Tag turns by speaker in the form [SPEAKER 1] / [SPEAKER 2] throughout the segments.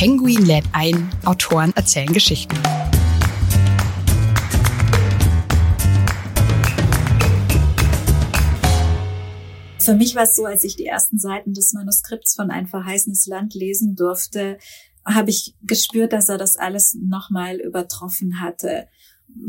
[SPEAKER 1] Penguin lädt ein, Autoren erzählen Geschichten.
[SPEAKER 2] Für mich war es so, als ich die ersten Seiten des Manuskripts von Ein verheißenes Land lesen durfte, habe ich gespürt, dass er das alles nochmal übertroffen hatte.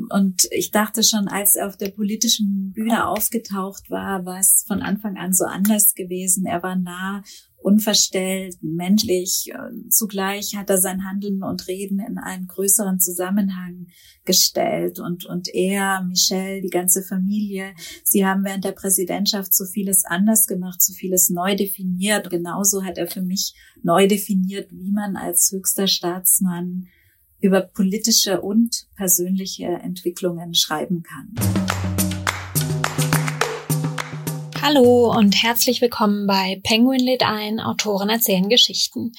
[SPEAKER 2] Und ich dachte schon, als er auf der politischen Bühne aufgetaucht war, war es von Anfang an so anders gewesen. Er war nah unverstellt, menschlich. Zugleich hat er sein Handeln und Reden in einen größeren Zusammenhang gestellt. Und, und er, Michelle, die ganze Familie, sie haben während der Präsidentschaft so vieles anders gemacht, so vieles neu definiert. Genauso hat er für mich neu definiert, wie man als höchster Staatsmann über politische und persönliche Entwicklungen schreiben kann.
[SPEAKER 3] Hallo und herzlich willkommen bei Penguin lädt ein, Autoren erzählen Geschichten.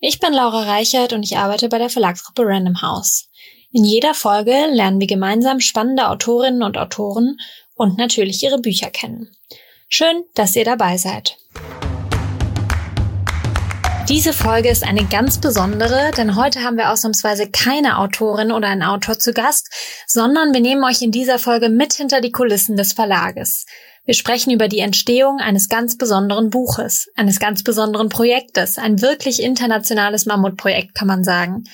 [SPEAKER 3] Ich bin Laura Reichert und ich arbeite bei der Verlagsgruppe Random House. In jeder Folge lernen wir gemeinsam spannende Autorinnen und Autoren und natürlich ihre Bücher kennen. Schön, dass ihr dabei seid. Diese Folge ist eine ganz besondere, denn heute haben wir ausnahmsweise keine Autorin oder einen Autor zu Gast, sondern wir nehmen euch in dieser Folge mit hinter die Kulissen des Verlages. Wir sprechen über die Entstehung eines ganz besonderen Buches, eines ganz besonderen Projektes, ein wirklich internationales Mammutprojekt, kann man sagen.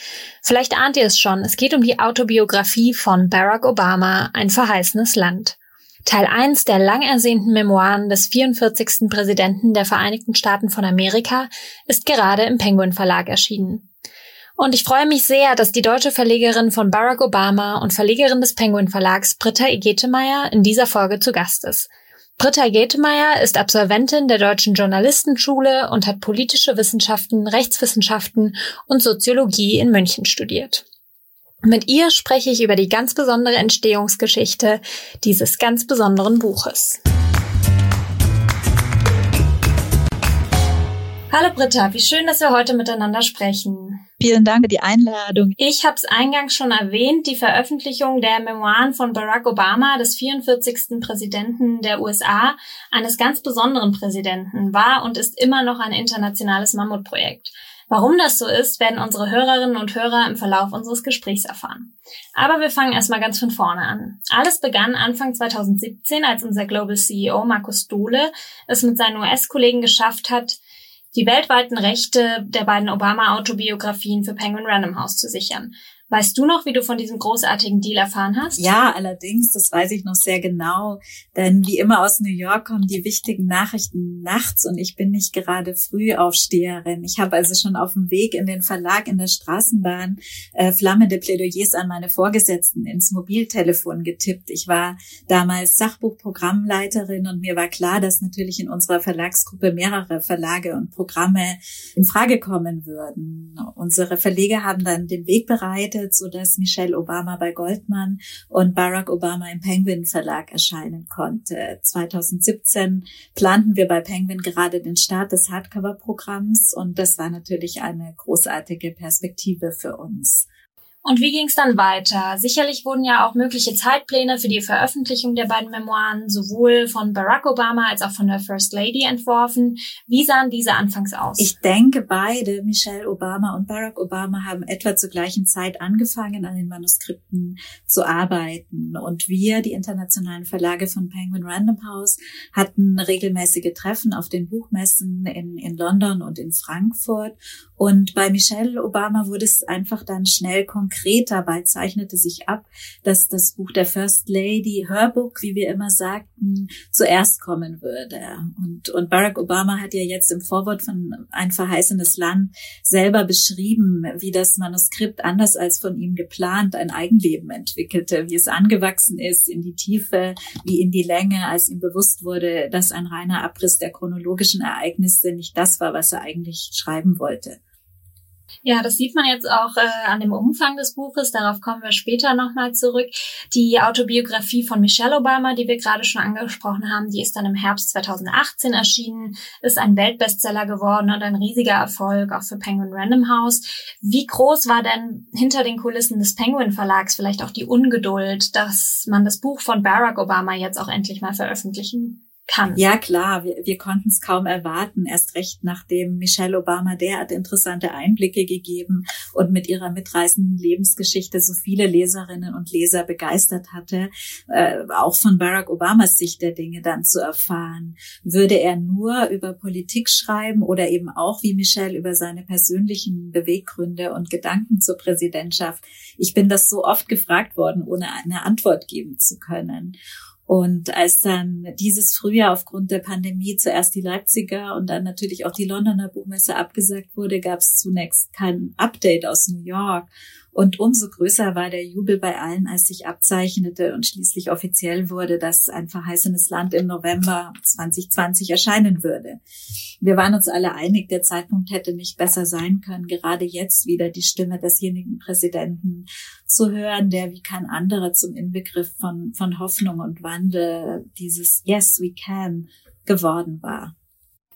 [SPEAKER 3] Vielleicht ahnt ihr es schon, es geht um die Autobiografie von Barack Obama, ein verheißenes Land. Teil 1 der lang ersehnten Memoiren des 44. Präsidenten der Vereinigten Staaten von Amerika ist gerade im Penguin Verlag erschienen. Und ich freue mich sehr, dass die deutsche Verlegerin von Barack Obama und Verlegerin des Penguin Verlags Britta Igetemeyer in dieser Folge zu Gast ist. Britta Getemeyer ist Absolventin der Deutschen Journalistenschule und hat politische Wissenschaften, Rechtswissenschaften und Soziologie in München studiert. Mit ihr spreche ich über die ganz besondere Entstehungsgeschichte dieses ganz besonderen Buches. Hallo Britta, wie schön, dass wir heute miteinander sprechen.
[SPEAKER 2] Vielen Dank für die Einladung.
[SPEAKER 3] Ich habe es eingangs schon erwähnt, die Veröffentlichung der Memoiren von Barack Obama, des 44. Präsidenten der USA, eines ganz besonderen Präsidenten, war und ist immer noch ein internationales Mammutprojekt. Warum das so ist, werden unsere Hörerinnen und Hörer im Verlauf unseres Gesprächs erfahren. Aber wir fangen erstmal ganz von vorne an. Alles begann Anfang 2017, als unser Global CEO Markus Dohle es mit seinen US-Kollegen geschafft hat, die weltweiten Rechte der beiden Obama-Autobiografien für Penguin Random House zu sichern. Weißt du noch, wie du von diesem großartigen Deal erfahren hast?
[SPEAKER 2] Ja, allerdings, das weiß ich noch sehr genau. Denn wie immer aus New York kommen die wichtigen Nachrichten nachts und ich bin nicht gerade Frühaufsteherin. Ich habe also schon auf dem Weg in den Verlag in der Straßenbahn äh, flammende Plädoyers an meine Vorgesetzten ins Mobiltelefon getippt. Ich war damals Sachbuchprogrammleiterin und mir war klar, dass natürlich in unserer Verlagsgruppe mehrere Verlage und Programme in Frage kommen würden. Unsere Verleger haben dann den Weg bereitet begleitet, so dass Michelle Obama bei Goldman und Barack Obama im Penguin Verlag erscheinen konnte. 2017 planten wir bei Penguin gerade den Start des Hardcover-Programms und das war natürlich eine großartige Perspektive für uns.
[SPEAKER 3] Und wie ging es dann weiter? Sicherlich wurden ja auch mögliche Zeitpläne für die Veröffentlichung der beiden Memoiren sowohl von Barack Obama als auch von der First Lady entworfen. Wie sahen diese anfangs aus?
[SPEAKER 2] Ich denke, beide, Michelle Obama und Barack Obama, haben etwa zur gleichen Zeit angefangen, an den Manuskripten zu arbeiten. Und wir, die internationalen Verlage von Penguin Random House, hatten regelmäßige Treffen auf den Buchmessen in, in London und in Frankfurt. Und bei Michelle Obama wurde es einfach dann schnell konkret konkreter, bald zeichnete sich ab, dass das Buch der First Lady, Hörbuch, wie wir immer sagten, zuerst kommen würde. Und, und Barack Obama hat ja jetzt im Vorwort von Ein verheißenes Land selber beschrieben, wie das Manuskript anders als von ihm geplant ein Eigenleben entwickelte, wie es angewachsen ist in die Tiefe, wie in die Länge, als ihm bewusst wurde, dass ein reiner Abriss der chronologischen Ereignisse nicht das war, was er eigentlich schreiben wollte.
[SPEAKER 3] Ja, das sieht man jetzt auch äh, an dem Umfang des Buches. Darauf kommen wir später nochmal zurück. Die Autobiografie von Michelle Obama, die wir gerade schon angesprochen haben, die ist dann im Herbst 2018 erschienen, ist ein Weltbestseller geworden und ein riesiger Erfolg auch für Penguin Random House. Wie groß war denn hinter den Kulissen des Penguin Verlags vielleicht auch die Ungeduld, dass man das Buch von Barack Obama jetzt auch endlich mal veröffentlichen kann.
[SPEAKER 2] Ja, klar, wir, wir konnten es kaum erwarten, erst recht nachdem Michelle Obama derart interessante Einblicke gegeben und mit ihrer mitreißenden Lebensgeschichte so viele Leserinnen und Leser begeistert hatte, äh, auch von Barack Obamas Sicht der Dinge dann zu erfahren. Würde er nur über Politik schreiben oder eben auch wie Michelle über seine persönlichen Beweggründe und Gedanken zur Präsidentschaft? Ich bin das so oft gefragt worden, ohne eine Antwort geben zu können. Und als dann dieses Frühjahr aufgrund der Pandemie zuerst die Leipziger und dann natürlich auch die Londoner Buchmesse abgesagt wurde, gab es zunächst kein Update aus New York. Und umso größer war der Jubel bei allen, als sich abzeichnete und schließlich offiziell wurde, dass ein verheißenes Land im November 2020 erscheinen würde. Wir waren uns alle einig, der Zeitpunkt hätte nicht besser sein können, gerade jetzt wieder die Stimme desjenigen Präsidenten zu hören, der wie kein anderer zum Inbegriff von, von Hoffnung und Wandel dieses Yes, we can geworden war.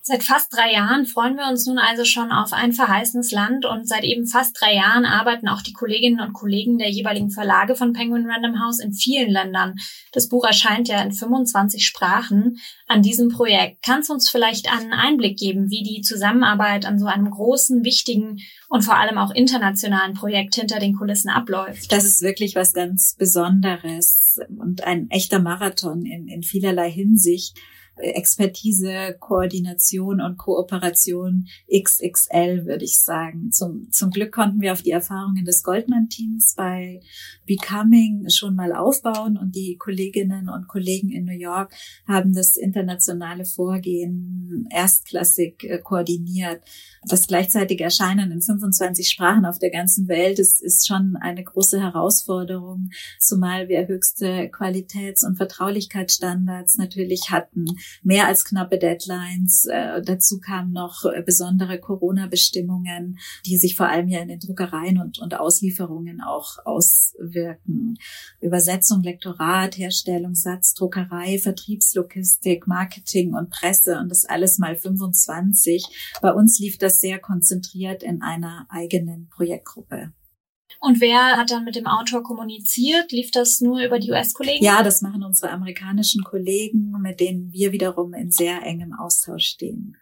[SPEAKER 3] Seit fast drei Jahren freuen wir uns nun also schon auf ein verheißenes Land und seit eben fast drei Jahren arbeiten auch die Kolleginnen und Kollegen der jeweiligen Verlage von Penguin Random House in vielen Ländern. Das Buch erscheint ja in 25 Sprachen an diesem Projekt. Kannst du uns vielleicht einen Einblick geben, wie die Zusammenarbeit an so einem großen, wichtigen und vor allem auch internationalen Projekt hinter den Kulissen abläuft?
[SPEAKER 2] Das ist wirklich was ganz Besonderes und ein echter Marathon in, in vielerlei Hinsicht. Expertise, Koordination und Kooperation XXL, würde ich sagen. Zum, zum Glück konnten wir auf die Erfahrungen des Goldman-Teams bei Becoming schon mal aufbauen und die Kolleginnen und Kollegen in New York haben das internationale Vorgehen erstklassig äh, koordiniert. Das gleichzeitige Erscheinen in 25 Sprachen auf der ganzen Welt ist, ist schon eine große Herausforderung, zumal wir höchste Qualitäts- und Vertraulichkeitsstandards natürlich hatten mehr als knappe Deadlines. Äh, dazu kamen noch äh, besondere Corona-Bestimmungen, die sich vor allem ja in den Druckereien und, und Auslieferungen auch auswirken. Übersetzung, Lektorat, Herstellung, Satz, Druckerei, Vertriebslogistik, Marketing und Presse und das alles mal 25. Bei uns lief das sehr konzentriert in einer eigenen Projektgruppe.
[SPEAKER 3] Und wer hat dann mit dem Autor kommuniziert? Lief das nur über die US-Kollegen?
[SPEAKER 2] Ja, das machen unsere amerikanischen Kollegen, mit denen wir wiederum in sehr engem Austausch stehen.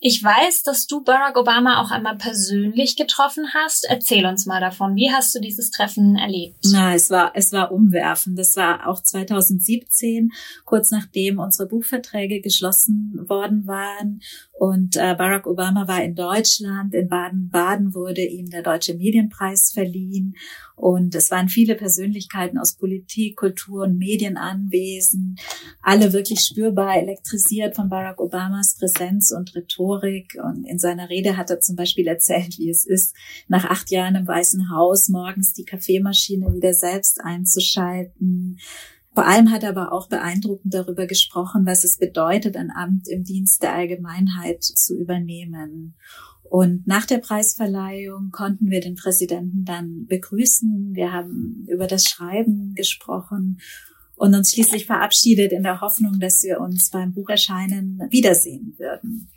[SPEAKER 3] Ich weiß, dass du Barack Obama auch einmal persönlich getroffen hast. Erzähl uns mal davon. Wie hast du dieses Treffen erlebt?
[SPEAKER 2] Na, es war, es war umwerfend. Das war auch 2017, kurz nachdem unsere Buchverträge geschlossen worden waren und äh, Barack Obama war in Deutschland. In Baden-Baden wurde ihm der Deutsche Medienpreis verliehen. Und es waren viele Persönlichkeiten aus Politik, Kultur und Medien anwesend. Alle wirklich spürbar elektrisiert von Barack Obamas Präsenz und Rhetorik. Und in seiner Rede hat er zum Beispiel erzählt, wie es ist, nach acht Jahren im Weißen Haus morgens die Kaffeemaschine wieder selbst einzuschalten vor allem hat er aber auch beeindruckend darüber gesprochen, was es bedeutet, ein Amt im Dienst der Allgemeinheit zu übernehmen. Und nach der Preisverleihung konnten wir den Präsidenten dann begrüßen. Wir haben über das Schreiben gesprochen und uns schließlich verabschiedet in der Hoffnung, dass wir uns beim Bucherscheinen wiedersehen würden.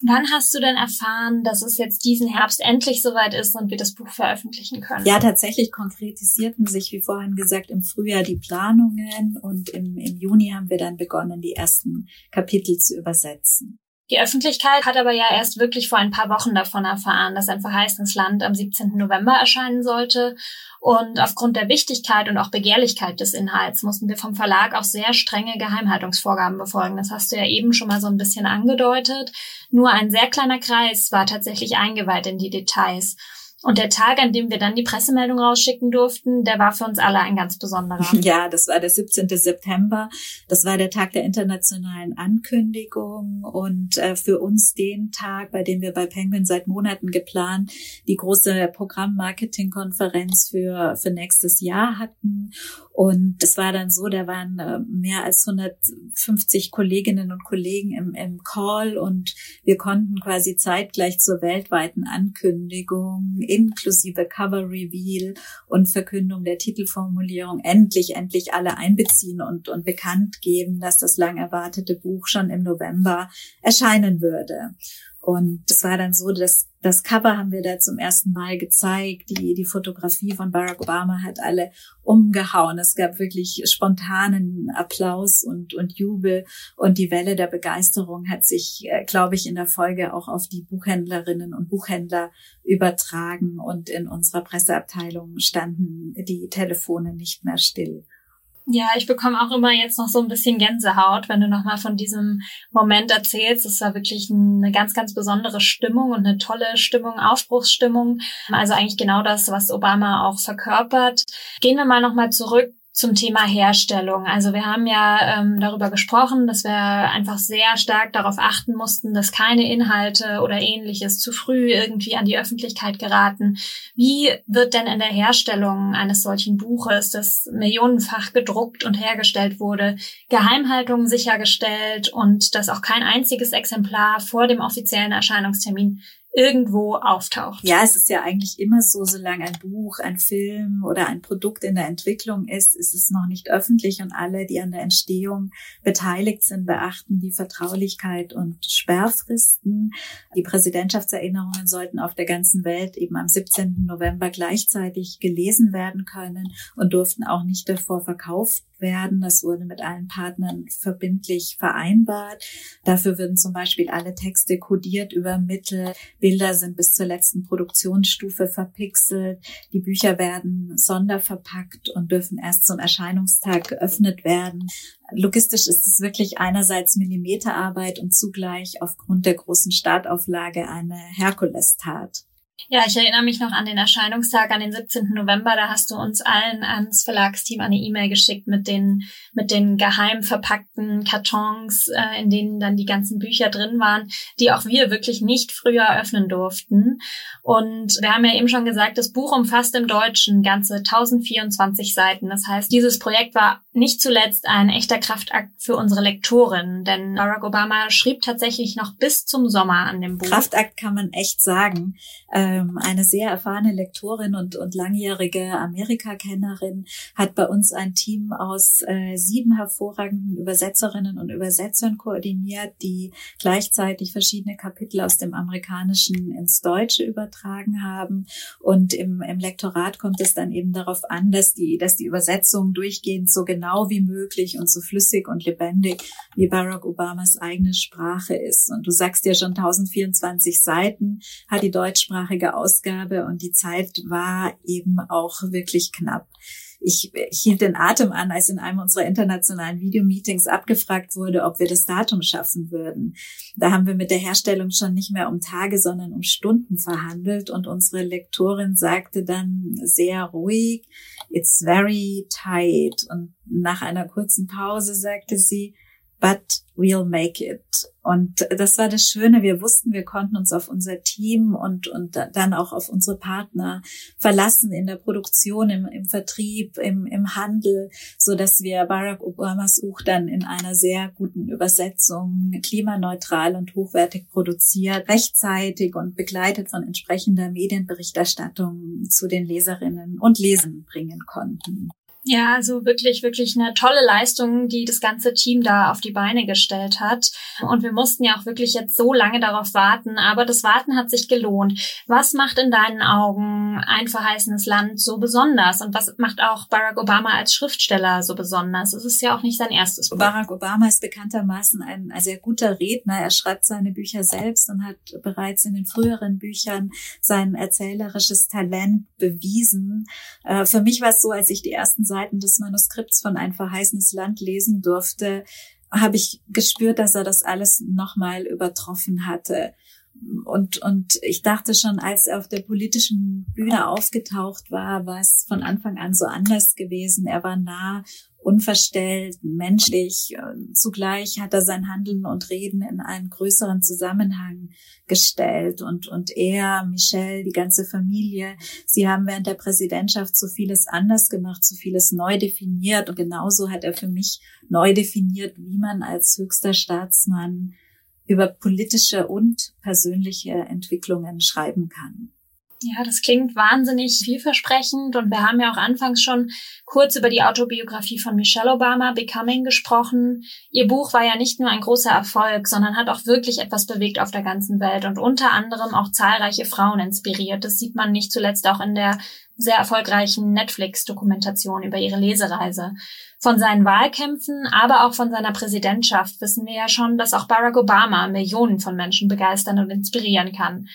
[SPEAKER 3] Wann hast du denn erfahren, dass es jetzt diesen Herbst endlich soweit ist und wir das Buch veröffentlichen können?
[SPEAKER 2] Ja, tatsächlich konkretisierten sich, wie vorhin gesagt, im Frühjahr die Planungen und im, im Juni haben wir dann begonnen, die ersten Kapitel zu übersetzen.
[SPEAKER 3] Die Öffentlichkeit hat aber ja erst wirklich vor ein paar Wochen davon erfahren, dass ein verheißenes Land am 17. November erscheinen sollte. Und aufgrund der Wichtigkeit und auch Begehrlichkeit des Inhalts mussten wir vom Verlag auch sehr strenge Geheimhaltungsvorgaben befolgen. Das hast du ja eben schon mal so ein bisschen angedeutet. Nur ein sehr kleiner Kreis war tatsächlich eingeweiht in die Details. Und der Tag, an dem wir dann die Pressemeldung rausschicken durften, der war für uns alle ein ganz besonderer.
[SPEAKER 2] Ja, das war der 17. September. Das war der Tag der internationalen Ankündigung und äh, für uns den Tag, bei dem wir bei Penguin seit Monaten geplant die große Programm-Marketing-Konferenz für, für nächstes Jahr hatten. Und es war dann so, da waren äh, mehr als 150 Kolleginnen und Kollegen im, im Call und wir konnten quasi zeitgleich zur weltweiten Ankündigung inklusive Cover Reveal und Verkündung der Titelformulierung endlich, endlich alle einbeziehen und, und bekannt geben, dass das lang erwartete Buch schon im November erscheinen würde. Und es war dann so, dass das Cover haben wir da zum ersten Mal gezeigt. Die, die Fotografie von Barack Obama hat alle umgehauen. Es gab wirklich spontanen Applaus und, und Jubel. Und die Welle der Begeisterung hat sich, äh, glaube ich, in der Folge auch auf die Buchhändlerinnen und Buchhändler übertragen. Und in unserer Presseabteilung standen die Telefone nicht mehr still.
[SPEAKER 3] Ja, ich bekomme auch immer jetzt noch so ein bisschen Gänsehaut, wenn du nochmal von diesem Moment erzählst. Es war wirklich eine ganz, ganz besondere Stimmung und eine tolle Stimmung, Aufbruchsstimmung. Also eigentlich genau das, was Obama auch verkörpert. Gehen wir mal nochmal zurück zum Thema Herstellung. Also wir haben ja ähm, darüber gesprochen, dass wir einfach sehr stark darauf achten mussten, dass keine Inhalte oder ähnliches zu früh irgendwie an die Öffentlichkeit geraten. Wie wird denn in der Herstellung eines solchen Buches, das millionenfach gedruckt und hergestellt wurde, Geheimhaltung sichergestellt und dass auch kein einziges Exemplar vor dem offiziellen Erscheinungstermin irgendwo auftaucht.
[SPEAKER 2] Ja, es ist ja eigentlich immer so, solange ein Buch, ein Film oder ein Produkt in der Entwicklung ist, ist es noch nicht öffentlich und alle, die an der Entstehung beteiligt sind, beachten die Vertraulichkeit und Sperrfristen. Die Präsidentschaftserinnerungen sollten auf der ganzen Welt eben am 17. November gleichzeitig gelesen werden können und durften auch nicht davor verkauft werden. Das wurde mit allen Partnern verbindlich vereinbart. Dafür würden zum Beispiel alle Texte kodiert übermittelt Bilder sind bis zur letzten Produktionsstufe verpixelt. Die Bücher werden sonderverpackt und dürfen erst zum Erscheinungstag geöffnet werden. Logistisch ist es wirklich einerseits Millimeterarbeit und zugleich aufgrund der großen Startauflage eine Herkulestat.
[SPEAKER 3] Ja, ich erinnere mich noch an den Erscheinungstag, an den 17. November. Da hast du uns allen ans Verlagsteam eine E-Mail geschickt mit den, mit den geheim verpackten Kartons, äh, in denen dann die ganzen Bücher drin waren, die auch wir wirklich nicht früher öffnen durften. Und wir haben ja eben schon gesagt, das Buch umfasst im Deutschen ganze 1024 Seiten. Das heißt, dieses Projekt war nicht zuletzt ein echter Kraftakt für unsere Lektorin, denn Barack Obama schrieb tatsächlich noch bis zum Sommer an dem Buch.
[SPEAKER 2] Kraftakt kann man echt sagen. Ähm, eine sehr erfahrene Lektorin und, und langjährige Amerikakennerin hat bei uns ein Team aus äh, sieben hervorragenden Übersetzerinnen und Übersetzern koordiniert, die gleichzeitig verschiedene Kapitel aus dem Amerikanischen ins Deutsche übertragen haben. Und im, im Lektorat kommt es dann eben darauf an, dass die, dass die Übersetzung durchgehend so genau wie möglich und so flüssig und lebendig wie Barack Obamas eigene Sprache ist. Und du sagst ja schon 1024 Seiten hat die deutschsprachige Ausgabe und die Zeit war eben auch wirklich knapp ich, ich hielt den Atem an, als in einem unserer internationalen Videomeetings abgefragt wurde, ob wir das Datum schaffen würden. Da haben wir mit der Herstellung schon nicht mehr um Tage, sondern um Stunden verhandelt und unsere Lektorin sagte dann sehr ruhig, it's very tight. Und nach einer kurzen Pause sagte sie, but we'll make it. Und das war das Schöne. Wir wussten, wir konnten uns auf unser Team und, und dann auch auf unsere Partner verlassen in der Produktion, im, im Vertrieb, im, im Handel, so dass wir Barack Obamas Buch dann in einer sehr guten Übersetzung klimaneutral und hochwertig produziert, rechtzeitig und begleitet von entsprechender Medienberichterstattung zu den Leserinnen und Lesern bringen konnten.
[SPEAKER 3] Ja, also wirklich, wirklich eine tolle Leistung, die das ganze Team da auf die Beine gestellt hat. Und wir mussten ja auch wirklich jetzt so lange darauf warten, aber das Warten hat sich gelohnt. Was macht in deinen Augen ein verheißenes Land so besonders? Und was macht auch Barack Obama als Schriftsteller so besonders? Es ist ja auch nicht sein erstes Buch.
[SPEAKER 2] Barack Obama ist bekanntermaßen ein, sehr guter Redner. Er schreibt seine Bücher selbst und hat bereits in den früheren Büchern sein erzählerisches Talent bewiesen. Äh, für mich war es so, als ich die ersten Seiten des Manuskripts von Ein verheißenes Land lesen durfte, habe ich gespürt, dass er das alles nochmal übertroffen hatte. Und, und ich dachte schon, als er auf der politischen Bühne aufgetaucht war, war es von Anfang an so anders gewesen. Er war nah unverstellt, menschlich. Zugleich hat er sein Handeln und Reden in einen größeren Zusammenhang gestellt und, und er, Michelle, die ganze Familie, sie haben während der Präsidentschaft so vieles anders gemacht, so vieles neu definiert und genauso hat er für mich neu definiert, wie man als höchster Staatsmann über politische und persönliche Entwicklungen schreiben kann.
[SPEAKER 3] Ja, das klingt wahnsinnig vielversprechend und wir haben ja auch anfangs schon kurz über die Autobiografie von Michelle Obama, Becoming, gesprochen. Ihr Buch war ja nicht nur ein großer Erfolg, sondern hat auch wirklich etwas bewegt auf der ganzen Welt und unter anderem auch zahlreiche Frauen inspiriert. Das sieht man nicht zuletzt auch in der sehr erfolgreichen Netflix-Dokumentation über ihre Lesereise. Von seinen Wahlkämpfen, aber auch von seiner Präsidentschaft wissen wir ja schon, dass auch Barack Obama Millionen von Menschen begeistern und inspirieren kann.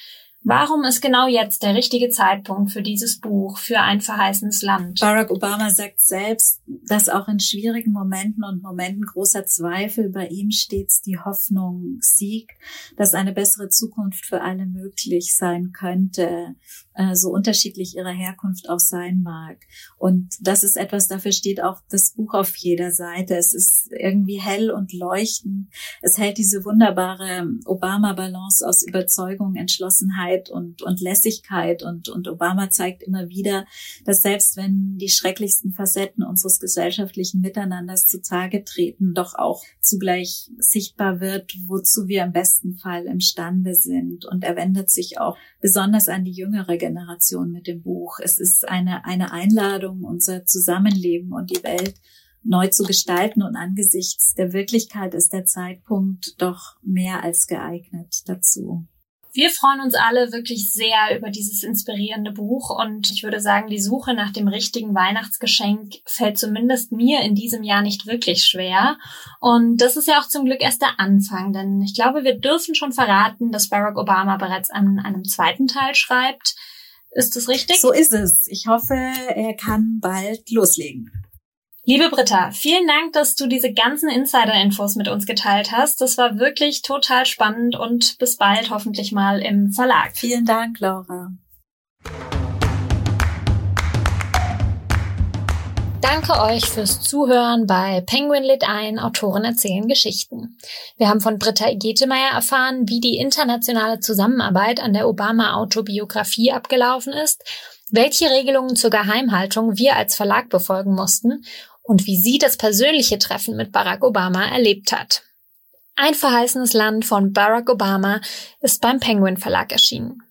[SPEAKER 3] Warum ist genau jetzt der richtige Zeitpunkt für dieses Buch, für ein verheißenes Land?
[SPEAKER 2] Barack Obama sagt selbst, dass auch in schwierigen Momenten und Momenten großer Zweifel bei ihm stets die Hoffnung siegt, dass eine bessere Zukunft für alle möglich sein könnte, äh, so unterschiedlich ihre Herkunft auch sein mag. Und das ist etwas, dafür steht auch das Buch auf jeder Seite. Es ist irgendwie hell und leuchtend. Es hält diese wunderbare Obama-Balance aus Überzeugung, Entschlossenheit, Freiheit und, und Lässigkeit und, und Obama zeigt immer wieder, dass selbst wenn die schrecklichsten Facetten unseres gesellschaftlichen Miteinanders zutage treten, doch auch zugleich sichtbar wird, wozu wir im besten Fall imstande sind. Und er wendet sich auch besonders an die jüngere Generation mit dem Buch. Es ist eine, eine Einladung, unser Zusammenleben und die Welt neu zu gestalten und angesichts der Wirklichkeit ist der Zeitpunkt doch mehr als geeignet dazu.
[SPEAKER 3] Wir freuen uns alle wirklich sehr über dieses inspirierende Buch und ich würde sagen, die Suche nach dem richtigen Weihnachtsgeschenk fällt zumindest mir in diesem Jahr nicht wirklich schwer. Und das ist ja auch zum Glück erst der Anfang, denn ich glaube, wir dürfen schon verraten, dass Barack Obama bereits an einem zweiten Teil schreibt. Ist das richtig?
[SPEAKER 2] So ist es. Ich hoffe, er kann bald loslegen.
[SPEAKER 3] Liebe Britta, vielen Dank, dass du diese ganzen Insider-Infos mit uns geteilt hast. Das war wirklich total spannend und bis bald hoffentlich mal im Verlag.
[SPEAKER 2] Vielen Dank, Laura.
[SPEAKER 3] Danke euch fürs Zuhören bei Penguin Lit ein, Autoren erzählen Geschichten. Wir haben von Britta Getemeyer erfahren, wie die internationale Zusammenarbeit an der Obama-Autobiografie abgelaufen ist, welche Regelungen zur Geheimhaltung wir als Verlag befolgen mussten und wie sie das persönliche Treffen mit Barack Obama erlebt hat. Ein verheißenes Land von Barack Obama ist beim Penguin Verlag erschienen.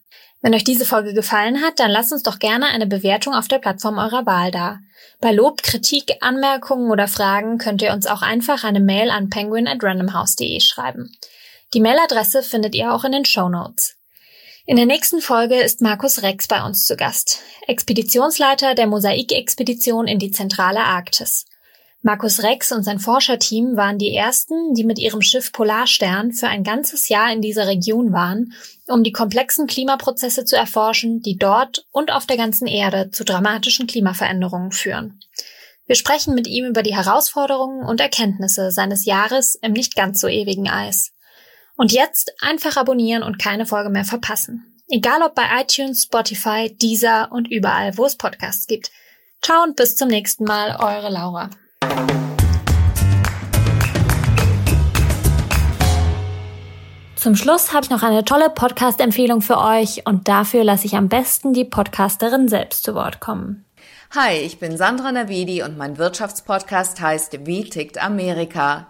[SPEAKER 3] Wenn euch diese Folge gefallen hat, dann lasst uns doch gerne eine Bewertung auf der Plattform eurer Wahl da. Bei Lob, Kritik, Anmerkungen oder Fragen könnt ihr uns auch einfach eine Mail an penguin at randomhouse.de schreiben. Die Mailadresse findet ihr auch in den Show Notes. In der nächsten Folge ist Markus Rex bei uns zu Gast, Expeditionsleiter der Mosaik-Expedition in die zentrale Arktis. Markus Rex und sein Forscherteam waren die ersten, die mit ihrem Schiff Polarstern für ein ganzes Jahr in dieser Region waren, um die komplexen Klimaprozesse zu erforschen, die dort und auf der ganzen Erde zu dramatischen Klimaveränderungen führen. Wir sprechen mit ihm über die Herausforderungen und Erkenntnisse seines Jahres im nicht ganz so ewigen Eis. Und jetzt einfach abonnieren und keine Folge mehr verpassen. Egal ob bei iTunes, Spotify, Deezer und überall, wo es Podcasts gibt. Ciao und bis zum nächsten Mal, eure Laura. Zum Schluss habe ich noch eine tolle Podcast-Empfehlung für euch und dafür lasse ich am besten die Podcasterin selbst zu Wort kommen.
[SPEAKER 4] Hi, ich bin Sandra Navidi und mein Wirtschaftspodcast heißt Wie tickt Amerika?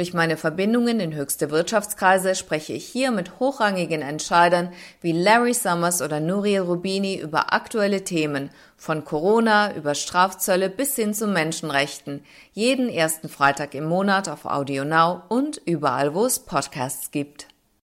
[SPEAKER 4] Durch meine Verbindungen in höchste Wirtschaftskreise spreche ich hier mit hochrangigen Entscheidern wie Larry Summers oder Nuriel Rubini über aktuelle Themen, von Corona über Strafzölle bis hin zu Menschenrechten, jeden ersten Freitag im Monat auf Audio Now und überall, wo es Podcasts gibt.